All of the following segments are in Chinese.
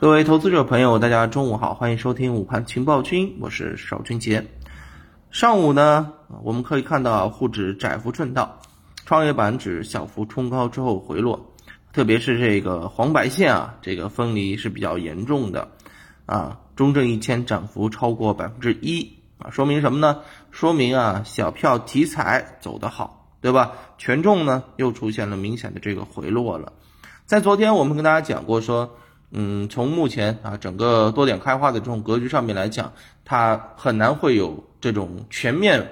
各位投资者朋友，大家中午好，欢迎收听午盘情报君，我是邵军杰。上午呢，我们可以看到沪指窄幅震荡，创业板指小幅冲高之后回落，特别是这个黄白线啊，这个分离是比较严重的啊。中证一千涨幅超过百分之一啊，说明什么呢？说明啊，小票题材走得好，对吧？权重呢又出现了明显的这个回落了。在昨天我们跟大家讲过说。嗯，从目前啊整个多点开花的这种格局上面来讲，它很难会有这种全面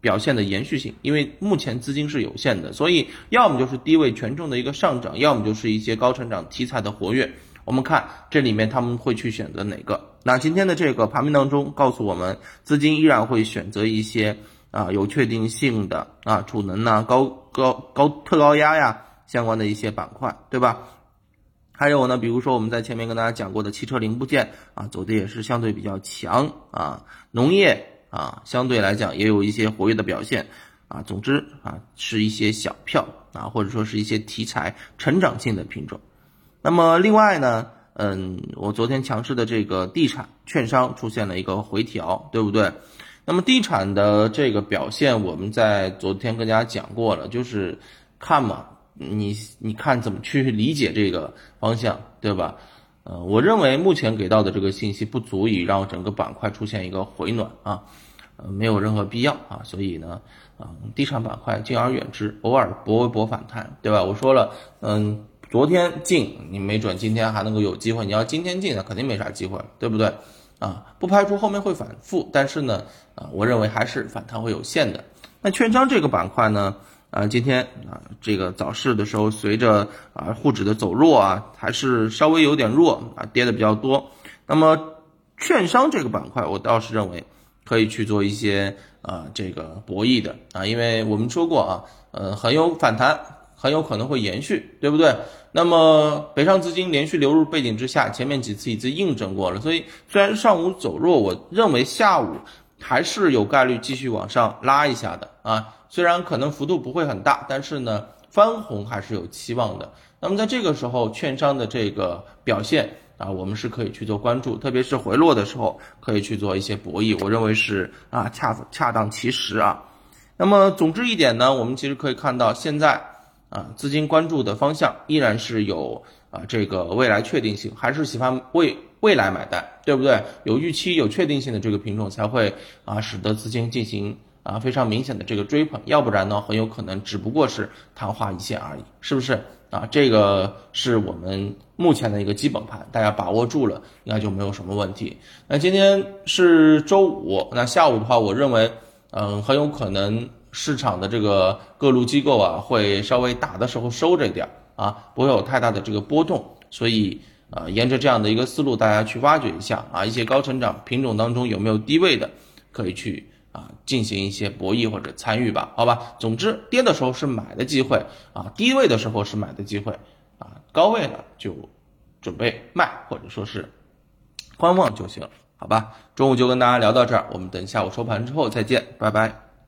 表现的延续性，因为目前资金是有限的，所以要么就是低位权重的一个上涨，要么就是一些高成长题材的活跃。我们看这里面他们会去选择哪个？那今天的这个盘面当中告诉我们，资金依然会选择一些啊有确定性的啊储能呐、高高高特高压呀相关的一些板块，对吧？还有呢，比如说我们在前面跟大家讲过的汽车零部件啊，走的也是相对比较强啊，农业啊，相对来讲也有一些活跃的表现啊。总之啊，是一些小票啊，或者说是一些题材成长性的品种。那么另外呢，嗯，我昨天强势的这个地产券商出现了一个回调，对不对？那么地产的这个表现，我们在昨天跟大家讲过了，就是看嘛。你你看怎么去理解这个方向，对吧？呃，我认为目前给到的这个信息不足以让整个板块出现一个回暖啊，呃，没有任何必要啊，所以呢，啊，地产板块敬而远之，偶尔搏一搏反弹，对吧？我说了，嗯，昨天进，你没准今天还能够有机会，你要今天进，那肯定没啥机会，对不对？啊，不排除后面会反复，但是呢，啊，我认为还是反弹会有限的。那券商这个板块呢？啊，今天啊，这个早市的时候，随着啊沪指的走弱啊，还是稍微有点弱啊，跌的比较多。那么，券商这个板块，我倒是认为可以去做一些啊这个博弈的啊，因为我们说过啊，呃，很有反弹，很有可能会延续，对不对？那么北上资金连续流入背景之下，前面几次已经印证过了，所以虽然上午走弱，我认为下午还是有概率继续往上拉一下的啊。虽然可能幅度不会很大，但是呢，翻红还是有期望的。那么在这个时候，券商的这个表现啊，我们是可以去做关注，特别是回落的时候，可以去做一些博弈。我认为是啊，恰恰当其时啊。那么总之一点呢，我们其实可以看到，现在啊，资金关注的方向依然是有啊这个未来确定性，还是喜欢未未来买单，对不对？有预期、有确定性的这个品种才会啊，使得资金进行。啊，非常明显的这个追捧，要不然呢，很有可能只不过是昙花一现而已，是不是啊？这个是我们目前的一个基本盘，大家把握住了，应该就没有什么问题。那今天是周五，那下午的话，我认为，嗯，很有可能市场的这个各路机构啊，会稍微打的时候收着一点啊，不会有太大的这个波动，所以啊，沿着这样的一个思路，大家去挖掘一下啊，一些高成长品种当中有没有低位的，可以去。啊，进行一些博弈或者参与吧，好吧。总之，跌的时候是买的机会啊，低位的时候是买的机会啊，高位了就准备卖或者说是观望就行，好吧。中午就跟大家聊到这儿，我们等下午收盘之后再见，拜拜。